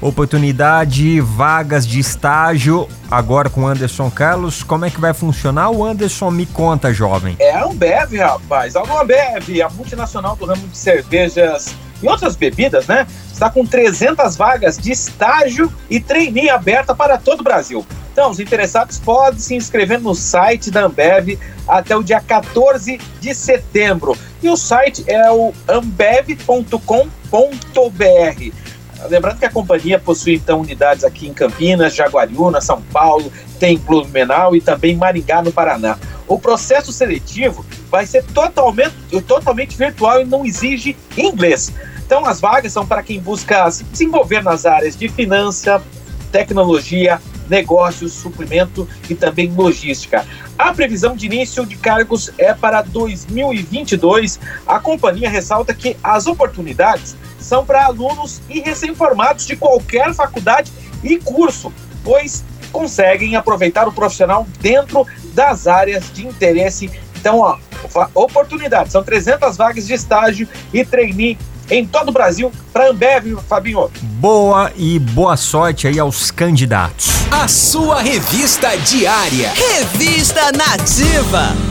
oportunidade, vagas de estágio. Agora com o Anderson Carlos, como é que vai funcionar? O Anderson me conta, jovem. É a Ambev, rapaz. A Ambev, a multinacional do ramo de cervejas e outras bebidas, né? Está com 300 vagas de estágio e trainee aberta para todo o Brasil. Então, os interessados podem se inscrever no site da Ambev até o dia 14 de setembro. E o site é o ambev.com.br. Lembrando que a companhia possui então unidades aqui em Campinas, Jaguariúna, São Paulo, tem Blumenau e também Maringá, no Paraná. O processo seletivo vai ser totalmente, totalmente virtual e não exige inglês. Então, as vagas são para quem busca se desenvolver nas áreas de finança, tecnologia, negócios, suprimento e também logística. A previsão de início de cargos é para 2022. A companhia ressalta que as oportunidades são para alunos e recém-formados de qualquer faculdade e curso, pois conseguem aproveitar o profissional dentro das áreas de interesse. Então, ó, oportunidades, são 300 vagas de estágio e trainee em todo o Brasil para Ambev, Fabinho. Boa e boa sorte aí aos candidatos. A sua revista diária. Revista Nativa.